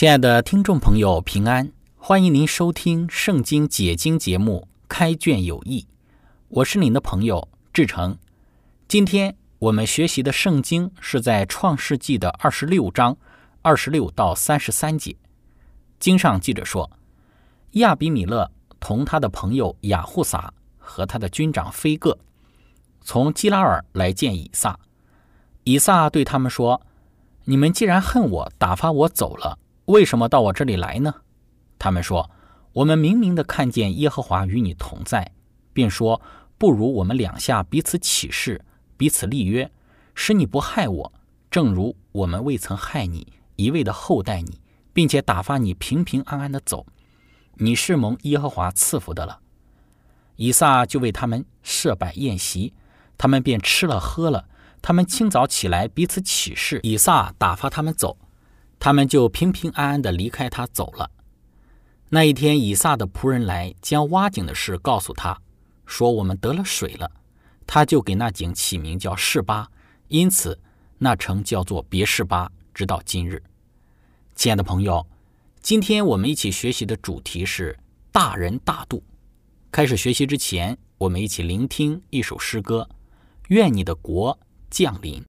亲爱的听众朋友，平安！欢迎您收听《圣经解经》节目《开卷有益》，我是您的朋友志成。今天我们学习的圣经是在《创世纪》的二十六章二十六到三十三节。经上记着说，亚比米勒同他的朋友雅护撒和他的军长菲戈从基拉尔来见以撒。以撒对他们说：“你们既然恨我，打发我走了。”为什么到我这里来呢？他们说：“我们明明的看见耶和华与你同在，便说不如我们两下彼此起誓，彼此立约，使你不害我，正如我们未曾害你，一味的厚待你，并且打发你平平安安的走。你是蒙耶和华赐福的了。”以撒就为他们设摆宴席，他们便吃了喝了。他们清早起来彼此起誓，以撒打发他们走。他们就平平安安地离开他走了。那一天，以撒的仆人来将挖井的事告诉他，说我们得了水了。他就给那井起名叫示巴，因此那城叫做别示巴，直到今日。亲爱的朋友，今天我们一起学习的主题是大人大度。开始学习之前，我们一起聆听一首诗歌：愿你的国降临。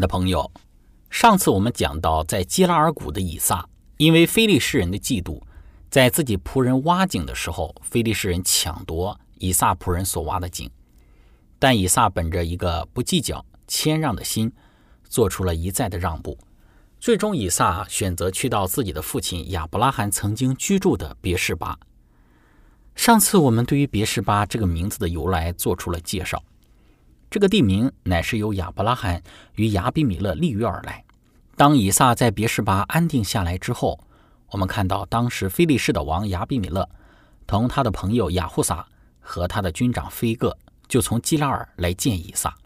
的朋友，上次我们讲到，在基拉尔谷的以撒，因为非利士人的嫉妒，在自己仆人挖井的时候，非利士人抢夺以撒仆人所挖的井。但以撒本着一个不计较、谦让的心，做出了一再的让步。最终，以撒选择去到自己的父亲亚伯拉罕曾经居住的别是巴。上次我们对于别是巴这个名字的由来做出了介绍。这个地名乃是由亚伯拉罕与亚比米勒立约而来。当以撒在别是巴安定下来之后，我们看到当时非利士的王亚比米勒同他的朋友亚护撒和他的军长菲戈。就从基拉尔来见以撒。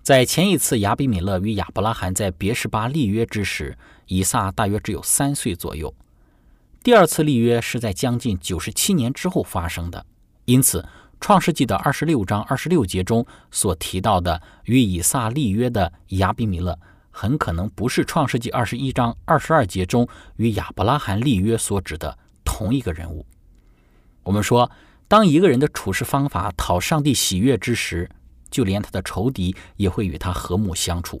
在前一次亚比米勒与亚伯拉罕在别是巴立约之时，以撒大约只有三岁左右。第二次立约是在将近九十七年之后发生的，因此创世纪的二十六章二十六节中所提到的与以撒立约的亚比米勒，很可能不是创世纪二十一章二十二节中与亚伯拉罕立约所指的同一个人物。我们说。当一个人的处事方法讨上帝喜悦之时，就连他的仇敌也会与他和睦相处。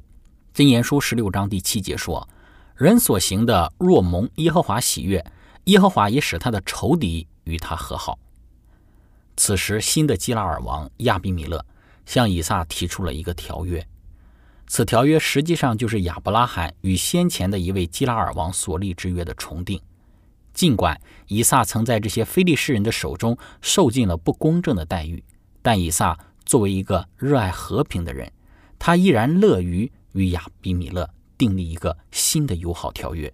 箴言书十六章第七节说：“人所行的若蒙耶和华喜悦，耶和华也使他的仇敌与他和好。”此时，新的基拉尔王亚比米勒向以撒提出了一个条约，此条约实际上就是亚伯拉罕与先前的一位基拉尔王所立之约的重定。尽管以撒曾在这些非利士人的手中受尽了不公正的待遇，但以撒作为一个热爱和平的人，他依然乐于与亚比米勒订立一个新的友好条约。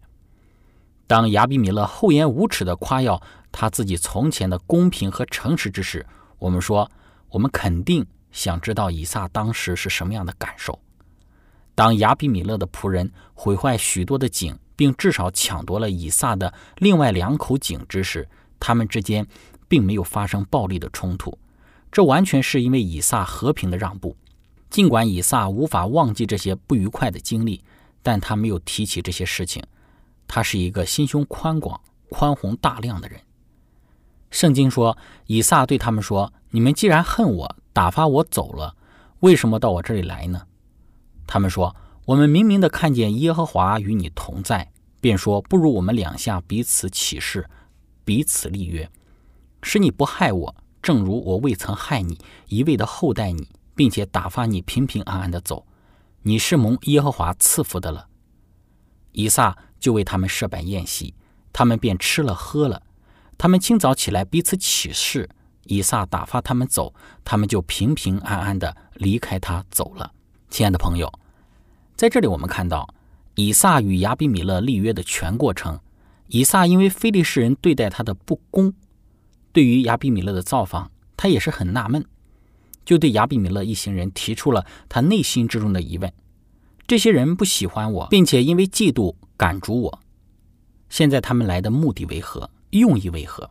当亚比米勒厚颜无耻地夸耀他自己从前的公平和诚实之时，我们说，我们肯定想知道以撒当时是什么样的感受。当亚比米勒的仆人毁坏许多的井。并至少抢夺了以撒的另外两口井之时，他们之间并没有发生暴力的冲突，这完全是因为以撒和平的让步。尽管以撒无法忘记这些不愉快的经历，但他没有提起这些事情。他是一个心胸宽广、宽宏大量的人。圣经说，以撒对他们说：“你们既然恨我，打发我走了，为什么到我这里来呢？”他们说。我们明明的看见耶和华与你同在，便说不如我们两下彼此起誓，彼此立约，使你不害我，正如我未曾害你，一味的厚待你，并且打发你平平安安的走。你是蒙耶和华赐福的了。以撒就为他们设摆宴席，他们便吃了喝了。他们清早起来彼此起誓，以撒打发他们走，他们就平平安安的离开他走了。亲爱的朋友。在这里，我们看到以撒与亚比米勒立约的全过程。以撒因为非利士人对待他的不公，对于亚比米勒的造访，他也是很纳闷，就对亚比米勒一行人提出了他内心之中的疑问：这些人不喜欢我，并且因为嫉妒赶逐我，现在他们来的目的为何？用意为何？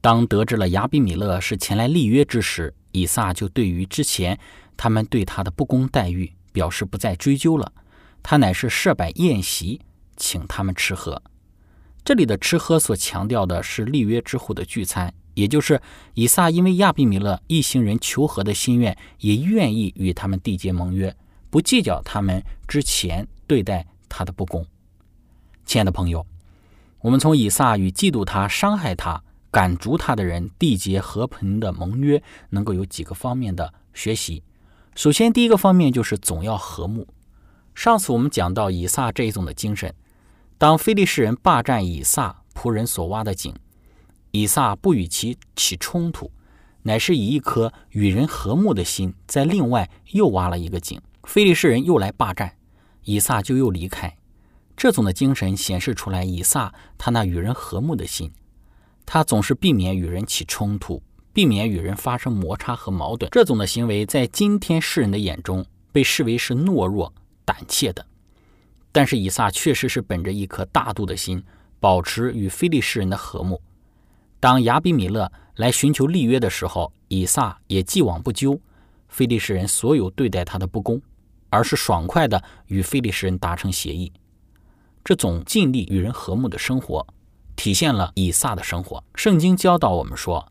当得知了亚比米勒是前来立约之时，以撒就对于之前他们对他的不公待遇。表示不再追究了，他乃是设摆宴席，请他们吃喝。这里的吃喝所强调的是立约之后的聚餐，也就是以撒因为亚比米勒一行人求和的心愿，也愿意与他们缔结盟约，不计较他们之前对待他的不公。亲爱的朋友，我们从以撒与嫉妒他、伤害他、赶逐他的人缔结和平的盟约，能够有几个方面的学习。首先，第一个方面就是总要和睦。上次我们讲到以撒这一种的精神，当非利士人霸占以撒仆人所挖的井，以撒不与其起冲突，乃是以一颗与人和睦的心，在另外又挖了一个井。非利士人又来霸占，以撒就又离开。这种的精神显示出来，以撒他那与人和睦的心，他总是避免与人起冲突。避免与人发生摩擦和矛盾，这种的行为在今天世人的眼中被视为是懦弱、胆怯的。但是以撒确实是本着一颗大度的心，保持与非利士人的和睦。当亚比米勒来寻求立约的时候，以撒也既往不咎非利士人所有对待他的不公，而是爽快的与非利士人达成协议。这种尽力与人和睦的生活，体现了以撒的生活。圣经教导我们说。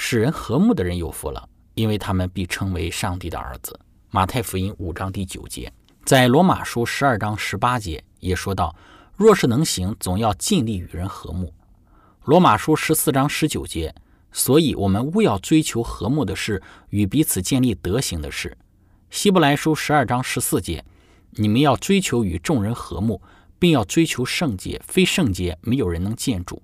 使人和睦的人有福了，因为他们必称为上帝的儿子。马太福音五章第九节。在罗马书十二章十八节也说到：“若是能行，总要尽力与人和睦。”罗马书十四章十九节，所以我们务要追求和睦的事，与彼此建立德行的事。希伯来书十二章十四节，你们要追求与众人和睦，并要追求圣洁，非圣洁没有人能见主。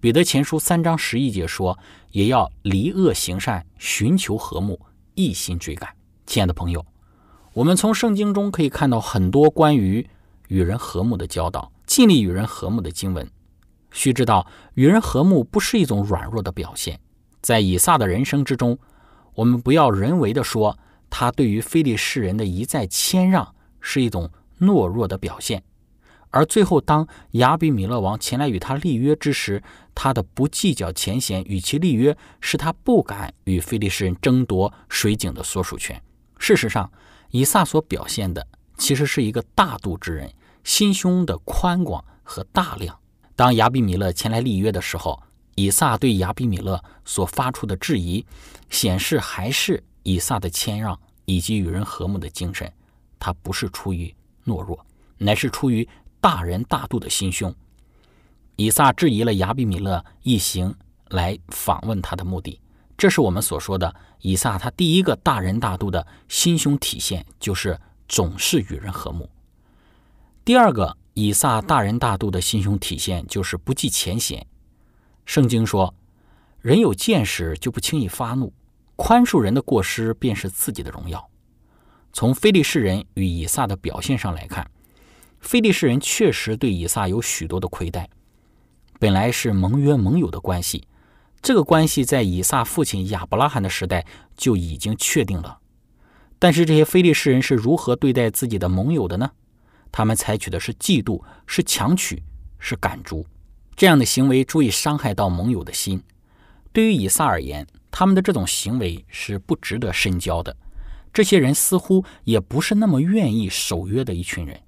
彼得前书三章十一节说，也要离恶行善，寻求和睦，一心追赶。亲爱的朋友。我们从圣经中可以看到很多关于与人和睦的教导，尽力与人和睦的经文。须知道，与人和睦不是一种软弱的表现。在以撒的人生之中，我们不要人为的说他对于非利士人的一再谦让是一种懦弱的表现。而最后，当亚比米勒王前来与他立约之时，他的不计较前嫌与其立约，使他不敢与非利士人争夺水井的所属权。事实上，以撒所表现的其实是一个大度之人，心胸的宽广和大量。当亚比米勒前来立约的时候，以撒对亚比米勒所发出的质疑，显示还是以撒的谦让以及与人和睦的精神。他不是出于懦弱，乃是出于大人大度的心胸。以撒质疑了亚比米勒一行来访问他的目的。这是我们所说的以撒，他第一个大人大度的心胸体现，就是总是与人和睦。第二个以撒大人大度的心胸体现，就是不计前嫌。圣经说，人有见识就不轻易发怒，宽恕人的过失便是自己的荣耀。从非利士人与以撒的表现上来看，非利士人确实对以撒有许多的亏待，本来是盟约盟友的关系。这个关系在以撒父亲亚伯拉罕的时代就已经确定了，但是这些非利士人是如何对待自己的盟友的呢？他们采取的是嫉妒，是强取，是赶逐，这样的行为足以伤害到盟友的心。对于以撒而言，他们的这种行为是不值得深交的。这些人似乎也不是那么愿意守约的一群人。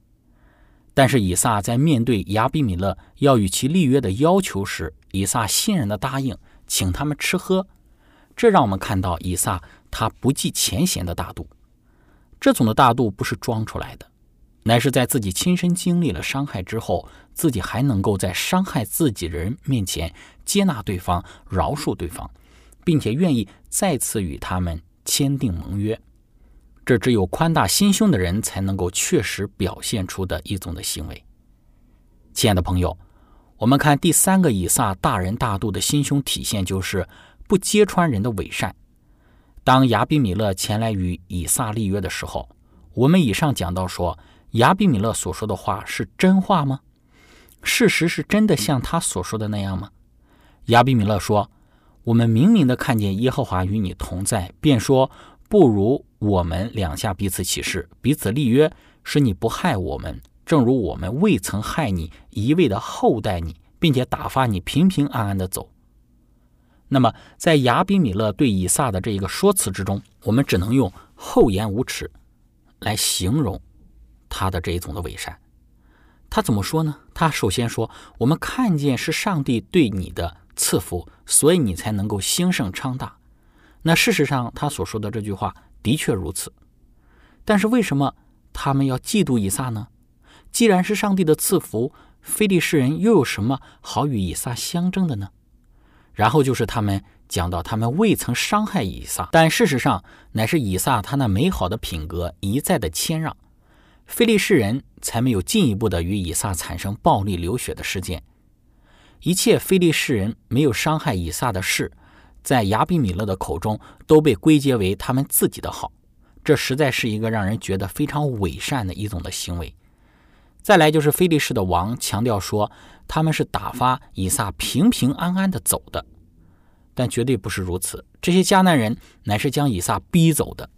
但是以撒在面对亚比米勒要与其立约的要求时，以撒欣然的答应。请他们吃喝，这让我们看到以撒他不计前嫌的大度。这种的大度不是装出来的，乃是在自己亲身经历了伤害之后，自己还能够在伤害自己人面前接纳对方、饶恕对方，并且愿意再次与他们签订盟约。这只有宽大心胸的人才能够确实表现出的一种的行为。亲爱的朋友。我们看第三个以撒大人大度的心胸体现，就是不揭穿人的伪善。当亚比米勒前来与以撒立约的时候，我们以上讲到说，亚比米勒所说的话是真话吗？事实是真的像他所说的那样吗？亚比米勒说：“我们明明的看见耶和华与你同在，便说不如我们两下彼此起誓，彼此立约，使你不害我们。”正如我们未曾害你，一味的厚待你，并且打发你平平安安的走。那么，在亚比米勒对以撒的这一个说辞之中，我们只能用厚颜无耻来形容他的这一种的伪善。他怎么说呢？他首先说：“我们看见是上帝对你的赐福，所以你才能够兴盛昌大。”那事实上，他所说的这句话的确如此。但是，为什么他们要嫉妒以撒呢？既然是上帝的赐福，非利士人又有什么好与以撒相争的呢？然后就是他们讲到他们未曾伤害以撒，但事实上乃是以撒他那美好的品格一再的谦让，非利士人才没有进一步的与以撒产生暴力流血的事件。一切非利士人没有伤害以撒的事，在亚比米勒的口中都被归结为他们自己的好，这实在是一个让人觉得非常伪善的一种的行为。再来就是菲利士的王强调说，他们是打发以撒平平安安的走的，但绝对不是如此。这些迦南人乃是将以撒逼走的，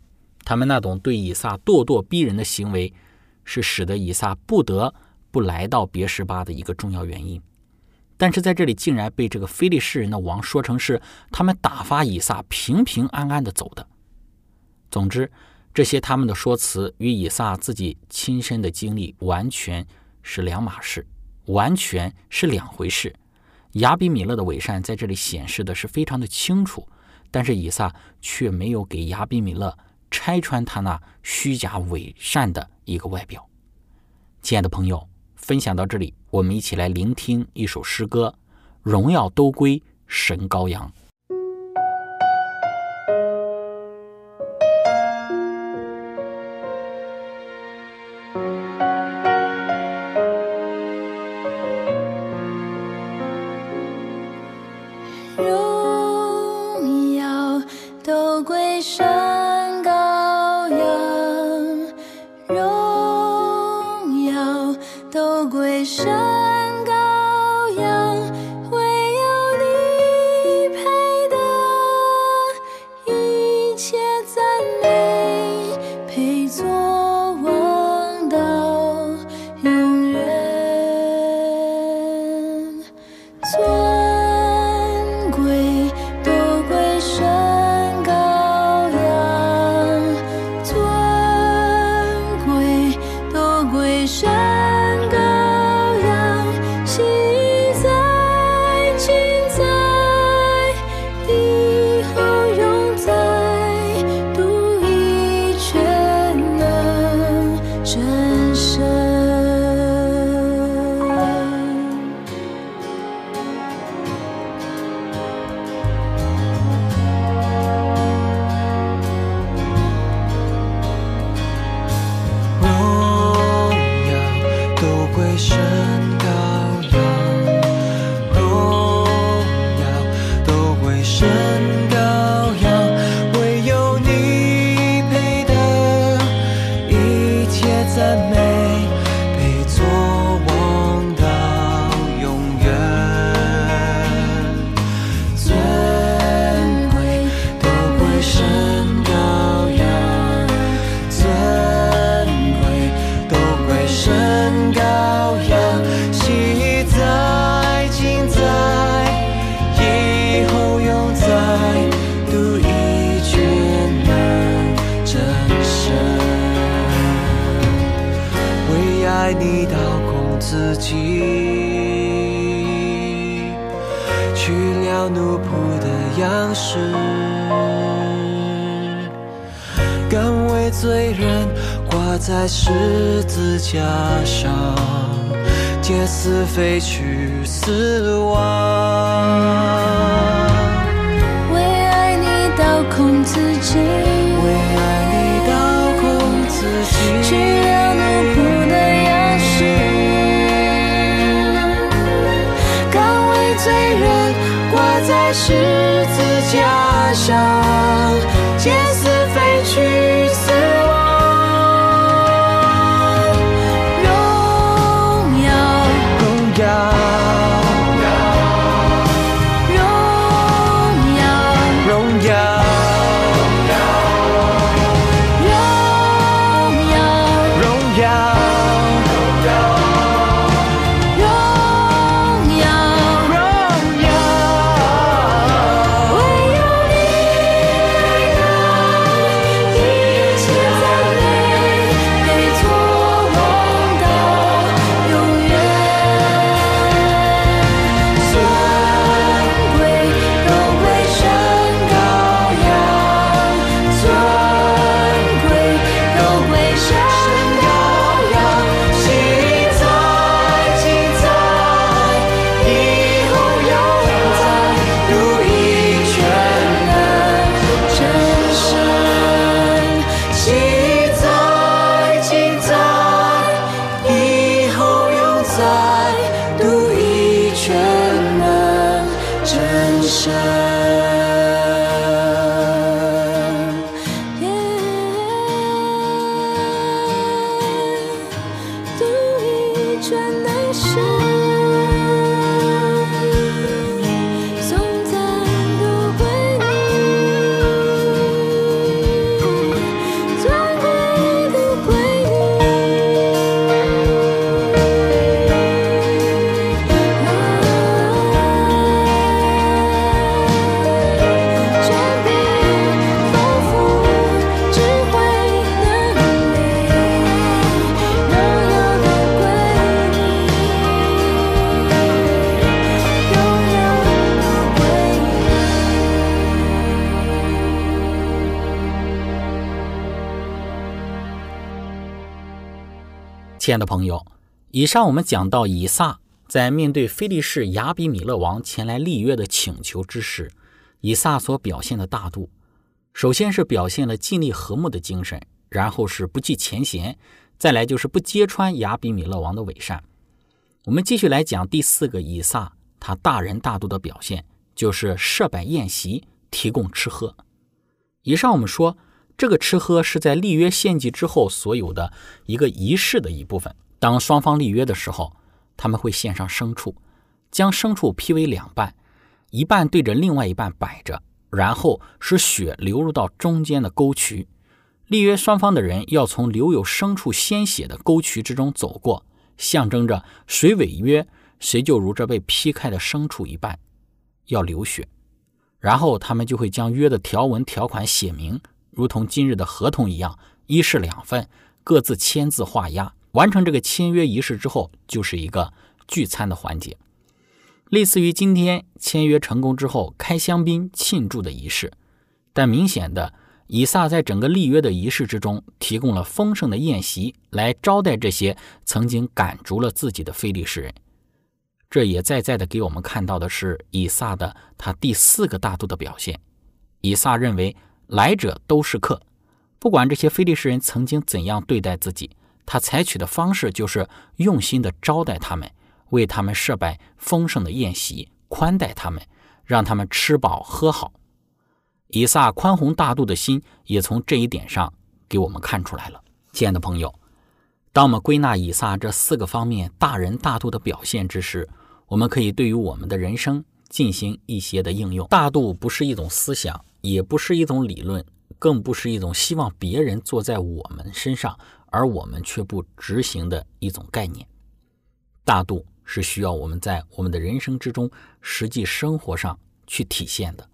他们那种对以撒咄咄逼人的行为，是使得以撒不得不来到别什巴的一个重要原因。但是在这里竟然被这个菲利士人的王说成是他们打发以撒平平安安的走的。总之。这些他们的说辞与以撒自己亲身的经历完全是两码事，完全是两回事。亚比米勒的伪善在这里显示的是非常的清楚，但是以撒却没有给亚比米勒拆穿他那虚假伪善的一个外表。亲爱的朋友，分享到这里，我们一起来聆听一首诗歌：荣耀都归神羔羊。样式，甘为罪人挂在十字架上，借死飞去死亡。为爱你倒空自己，十字架上，借死亲爱的朋友，以上我们讲到以撒在面对非利士亚比米勒王前来立约的请求之时，以撒所表现的大度，首先是表现了尽力和睦的精神，然后是不计前嫌，再来就是不揭穿亚比米勒王的伪善。我们继续来讲第四个以撒他大仁大度的表现，就是设摆宴席，提供吃喝。以上我们说。这个吃喝是在立约献祭之后所有的一个仪式的一部分。当双方立约的时候，他们会献上牲畜，将牲畜劈为两半，一半对着另外一半摆着，然后使血流入到中间的沟渠。立约双方的人要从留有牲畜鲜血的沟渠之中走过，象征着谁违约，谁就如这被劈开的牲畜一半，要流血。然后他们就会将约的条文条款写明。如同今日的合同一样，一式两份，各自签字画押。完成这个签约仪式之后，就是一个聚餐的环节，类似于今天签约成功之后开香槟庆祝的仪式。但明显的，以撒在整个立约的仪式之中，提供了丰盛的宴席来招待这些曾经赶逐了自己的非利士人。这也在在的给我们看到的是以撒的他第四个大度的表现。以撒认为。来者都是客，不管这些非利士人曾经怎样对待自己，他采取的方式就是用心的招待他们，为他们设摆丰盛的宴席，宽待他们，让他们吃饱喝好。以撒宽宏大度的心也从这一点上给我们看出来了。亲爱的朋友，当我们归纳以撒这四个方面大仁大度的表现之时，我们可以对于我们的人生进行一些的应用。大度不是一种思想。也不是一种理论，更不是一种希望别人坐在我们身上，而我们却不执行的一种概念。大度是需要我们在我们的人生之中实际生活上去体现的。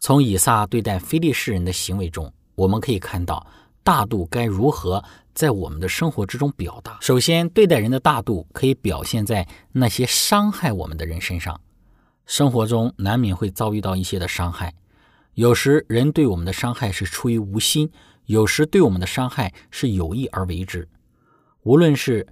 从以撒对待非利士人的行为中，我们可以看到大度该如何在我们的生活之中表达。首先，对待人的大度可以表现在那些伤害我们的人身上。生活中难免会遭遇到一些的伤害。有时人对我们的伤害是出于无心，有时对我们的伤害是有意而为之。无论是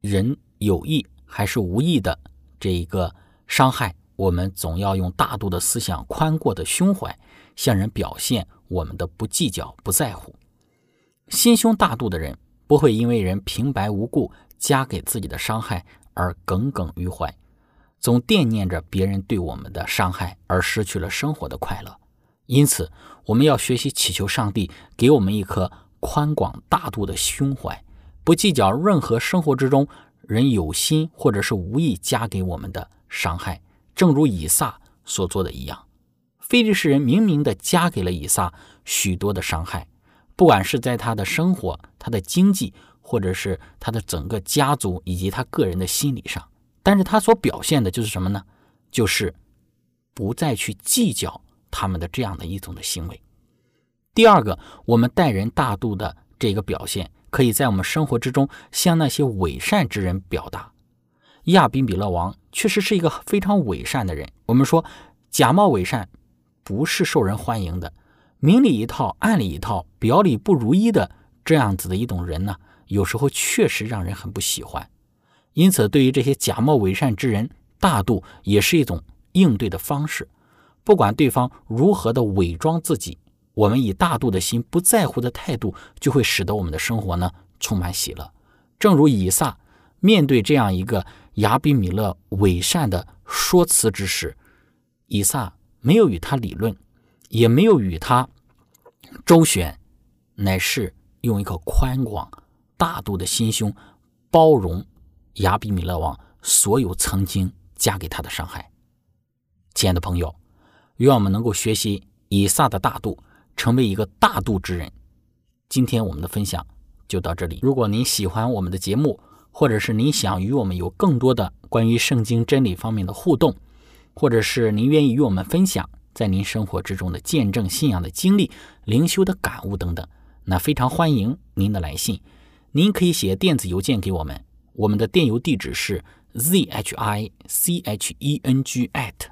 人有意还是无意的这一个伤害，我们总要用大度的思想、宽阔的胸怀，向人表现我们的不计较、不在乎。心胸大度的人不会因为人平白无故加给自己的伤害而耿耿于怀，总惦念着别人对我们的伤害而失去了生活的快乐。因此，我们要学习祈求上帝给我们一颗宽广大度的胸怀，不计较任何生活之中人有心或者是无意加给我们的伤害。正如以撒所做的一样，非利士人明明的加给了以撒许多的伤害，不管是在他的生活、他的经济，或者是他的整个家族以及他个人的心理上，但是他所表现的就是什么呢？就是不再去计较。他们的这样的一种的行为。第二个，我们待人大度的这个表现，可以在我们生活之中向那些伪善之人表达。亚宾比勒王确实是一个非常伪善的人。我们说，假冒伪善不是受人欢迎的，明里一套，暗里一套，表里不如一的这样子的一种人呢，有时候确实让人很不喜欢。因此，对于这些假冒伪善之人，大度也是一种应对的方式。不管对方如何的伪装自己，我们以大度的心、不在乎的态度，就会使得我们的生活呢充满喜乐。正如以撒面对这样一个亚比米勒伪善的说辞之时，以撒没有与他理论，也没有与他周旋，乃是用一颗宽广大度的心胸包容亚比米勒王所有曾经加给他的伤害。亲爱的朋友。愿我们能够学习以撒的大度，成为一个大度之人。今天我们的分享就到这里。如果您喜欢我们的节目，或者是您想与我们有更多的关于圣经真理方面的互动，或者是您愿意与我们分享在您生活之中的见证、信仰的经历、灵修的感悟等等，那非常欢迎您的来信。您可以写电子邮件给我们，我们的电邮地址是 z h i c h e n g at